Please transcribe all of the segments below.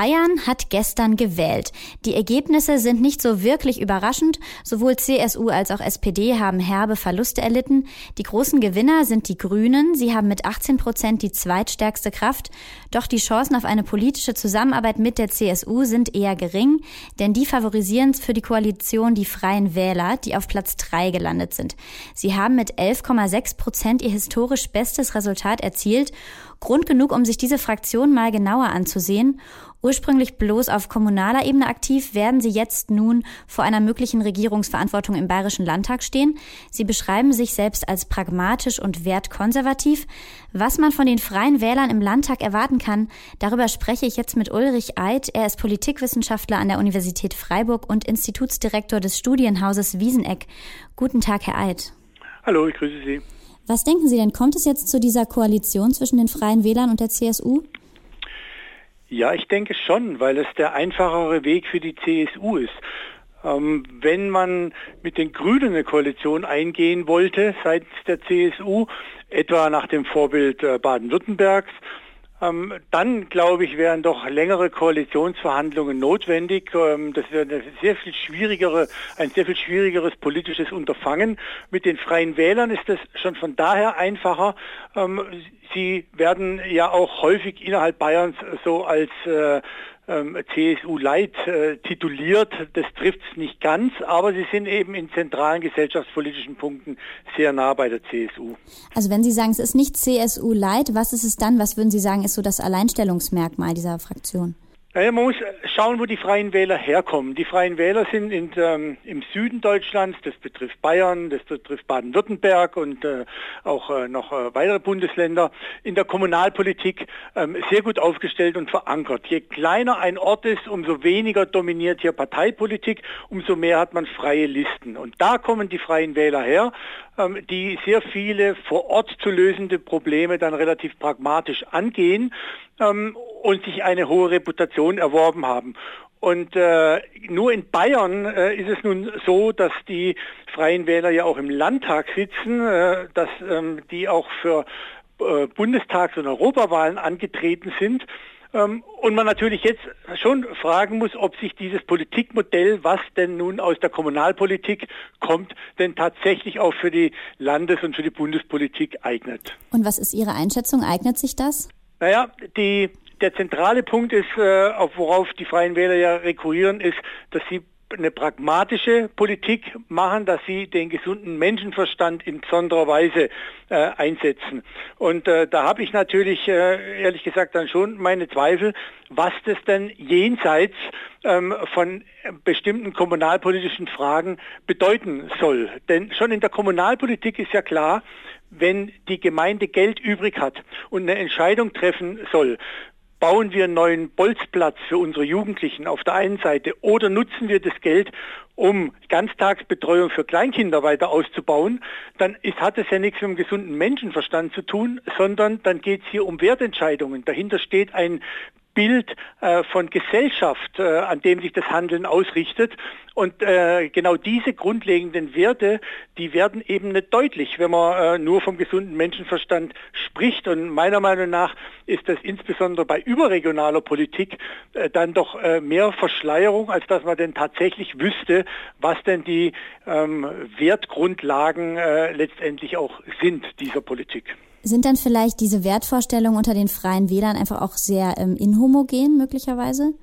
Bayern hat gestern gewählt. Die Ergebnisse sind nicht so wirklich überraschend. Sowohl CSU als auch SPD haben herbe Verluste erlitten. Die großen Gewinner sind die Grünen. Sie haben mit 18 Prozent die zweitstärkste Kraft. Doch die Chancen auf eine politische Zusammenarbeit mit der CSU sind eher gering, denn die favorisieren für die Koalition die Freien Wähler, die auf Platz drei gelandet sind. Sie haben mit 11,6 Prozent ihr historisch bestes Resultat erzielt. Grund genug, um sich diese Fraktion mal genauer anzusehen. Ursprünglich bloß auf kommunaler Ebene aktiv, werden sie jetzt nun vor einer möglichen Regierungsverantwortung im Bayerischen Landtag stehen. Sie beschreiben sich selbst als pragmatisch und wertkonservativ. Was man von den freien Wählern im Landtag erwarten kann, darüber spreche ich jetzt mit Ulrich Eid. Er ist Politikwissenschaftler an der Universität Freiburg und Institutsdirektor des Studienhauses Wieseneck. Guten Tag, Herr Eid. Hallo, ich grüße Sie. Was denken Sie denn, kommt es jetzt zu dieser Koalition zwischen den Freien Wählern und der CSU? Ja, ich denke schon, weil es der einfachere Weg für die CSU ist. Ähm, wenn man mit den Grünen eine Koalition eingehen wollte seitens der CSU, etwa nach dem Vorbild äh, Baden-Württembergs, dann, glaube ich, wären doch längere Koalitionsverhandlungen notwendig. Ähm, das wäre eine sehr viel schwierigere, ein sehr viel schwierigeres politisches Unterfangen. Mit den Freien Wählern ist das schon von daher einfacher. Ähm, sie werden ja auch häufig innerhalb Bayerns so als äh, ähm, CSU Light äh, tituliert. Das trifft es nicht ganz, aber sie sind eben in zentralen gesellschaftspolitischen Punkten sehr nah bei der CSU. Also wenn Sie sagen, es ist nicht CSU Light, was ist es dann? Was würden Sie sagen, ist so das Alleinstellungsmerkmal dieser Fraktion? Naja, man muss schauen, wo die Freien Wähler herkommen. Die Freien Wähler sind in, ähm, im Süden Deutschlands, das betrifft Bayern, das betrifft Baden-Württemberg und äh, auch äh, noch äh, weitere Bundesländer, in der Kommunalpolitik ähm, sehr gut aufgestellt und verankert. Je kleiner ein Ort ist, umso weniger dominiert hier Parteipolitik, umso mehr hat man freie Listen. Und da kommen die Freien Wähler her, ähm, die sehr viele vor Ort zu lösende Probleme dann relativ pragmatisch angehen ähm, und sich eine hohe Reputation erworben haben. Und äh, nur in Bayern äh, ist es nun so, dass die Freien Wähler ja auch im Landtag sitzen, äh, dass ähm, die auch für äh, Bundestags- und Europawahlen angetreten sind. Ähm, und man natürlich jetzt schon fragen muss, ob sich dieses Politikmodell, was denn nun aus der Kommunalpolitik kommt, denn tatsächlich auch für die Landes- und für die Bundespolitik eignet. Und was ist Ihre Einschätzung? Eignet sich das? Naja, die, der zentrale Punkt ist, äh, auf worauf die Freien Wähler ja rekurrieren, ist, dass sie eine pragmatische Politik machen, dass sie den gesunden Menschenverstand in besonderer Weise äh, einsetzen. Und äh, da habe ich natürlich äh, ehrlich gesagt dann schon meine Zweifel, was das denn jenseits ähm, von bestimmten kommunalpolitischen Fragen bedeuten soll. Denn schon in der Kommunalpolitik ist ja klar, wenn die Gemeinde Geld übrig hat und eine Entscheidung treffen soll, bauen wir einen neuen Bolzplatz für unsere Jugendlichen auf der einen Seite oder nutzen wir das Geld, um Ganztagsbetreuung für Kleinkinder weiter auszubauen, dann ist, hat es ja nichts mit einem gesunden Menschenverstand zu tun, sondern dann geht es hier um Wertentscheidungen. Dahinter steht ein Bild äh, von Gesellschaft, äh, an dem sich das Handeln ausrichtet. Und äh, genau diese grundlegenden Werte, die werden eben nicht deutlich, wenn man äh, nur vom gesunden Menschenverstand spricht. Und meiner Meinung nach ist das insbesondere bei überregionaler Politik äh, dann doch äh, mehr Verschleierung, als dass man denn tatsächlich wüsste, was denn die ähm, Wertgrundlagen letztendlich auch sind dieser Politik. Sind dann vielleicht diese Wertvorstellungen unter den freien Wählern einfach auch sehr ähm, inhomogen möglicherweise?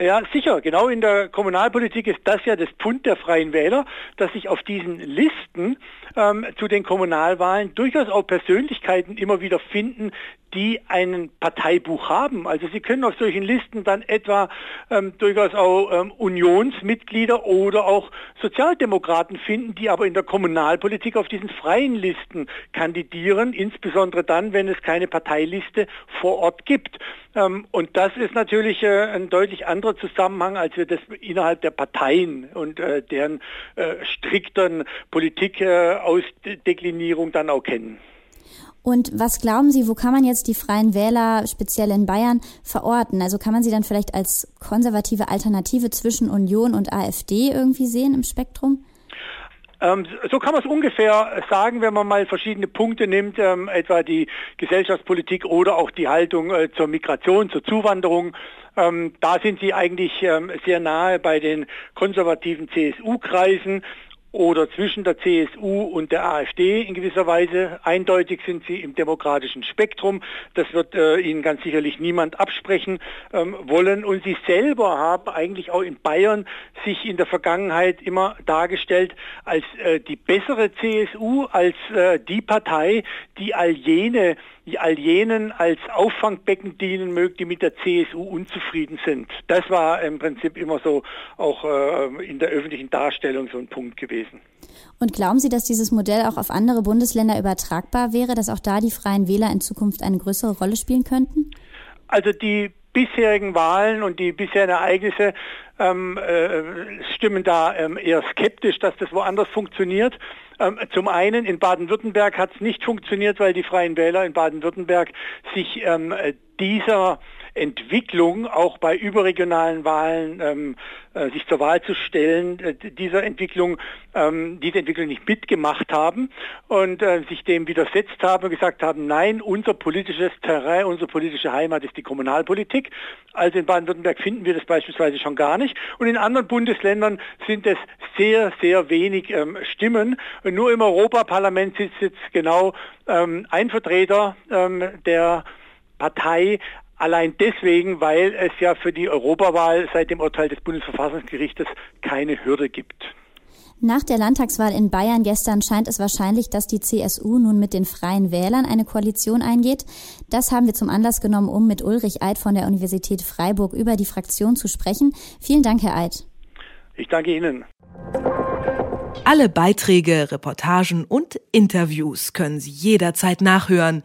Ja, sicher. Genau in der Kommunalpolitik ist das ja das Pfund der Freien Wähler, dass sich auf diesen Listen ähm, zu den Kommunalwahlen durchaus auch Persönlichkeiten immer wieder finden, die ein Parteibuch haben. Also Sie können auf solchen Listen dann etwa ähm, durchaus auch ähm, Unionsmitglieder oder auch Sozialdemokraten finden, die aber in der Kommunalpolitik auf diesen freien Listen kandidieren, insbesondere dann, wenn es keine Parteiliste vor Ort gibt. Ähm, und das ist natürlich äh, ein deutlich anderer Zusammenhang, als wir das innerhalb der Parteien und äh, deren äh, strikteren Politikausdeklinierung äh, dann auch kennen. Und was glauben Sie, wo kann man jetzt die Freien Wähler, speziell in Bayern, verorten? Also kann man sie dann vielleicht als konservative Alternative zwischen Union und AfD irgendwie sehen im Spektrum? Ähm, so kann man es ungefähr sagen, wenn man mal verschiedene Punkte nimmt, ähm, etwa die Gesellschaftspolitik oder auch die Haltung äh, zur Migration, zur Zuwanderung. Ähm, da sind sie eigentlich ähm, sehr nahe bei den konservativen CSU-Kreisen oder zwischen der CSU und der AfD in gewisser Weise. Eindeutig sind sie im demokratischen Spektrum. Das wird äh, Ihnen ganz sicherlich niemand absprechen ähm, wollen. Und Sie selber haben eigentlich auch in Bayern sich in der Vergangenheit immer dargestellt als äh, die bessere CSU, als äh, die Partei, die all jene die all jenen als Auffangbecken dienen mögen, die mit der CSU unzufrieden sind. Das war im Prinzip immer so auch äh, in der öffentlichen Darstellung so ein Punkt gewesen. Und glauben Sie, dass dieses Modell auch auf andere Bundesländer übertragbar wäre, dass auch da die freien Wähler in Zukunft eine größere Rolle spielen könnten? Also die bisherigen Wahlen und die bisherigen Ereignisse ähm, äh, stimmen da ähm, eher skeptisch, dass das woanders funktioniert. Ähm, zum einen in Baden-Württemberg hat es nicht funktioniert, weil die Freien Wähler in Baden-Württemberg sich ähm, dieser Entwicklung auch bei überregionalen Wahlen ähm, äh, sich zur Wahl zu stellen, äh, dieser Entwicklung, ähm, diese Entwicklung nicht mitgemacht haben und äh, sich dem widersetzt haben und gesagt haben, nein, unser politisches Terrain, unsere politische Heimat ist die Kommunalpolitik. Also in Baden-Württemberg finden wir das beispielsweise schon gar nicht. Und in anderen Bundesländern sind es sehr, sehr wenig ähm, Stimmen. Und nur im Europaparlament sitzt jetzt genau ähm, ein Vertreter ähm, der Partei Allein deswegen, weil es ja für die Europawahl seit dem Urteil des Bundesverfassungsgerichtes keine Hürde gibt. Nach der Landtagswahl in Bayern gestern scheint es wahrscheinlich, dass die CSU nun mit den Freien Wählern eine Koalition eingeht. Das haben wir zum Anlass genommen, um mit Ulrich Eid von der Universität Freiburg über die Fraktion zu sprechen. Vielen Dank, Herr Eid. Ich danke Ihnen. Alle Beiträge, Reportagen und Interviews können Sie jederzeit nachhören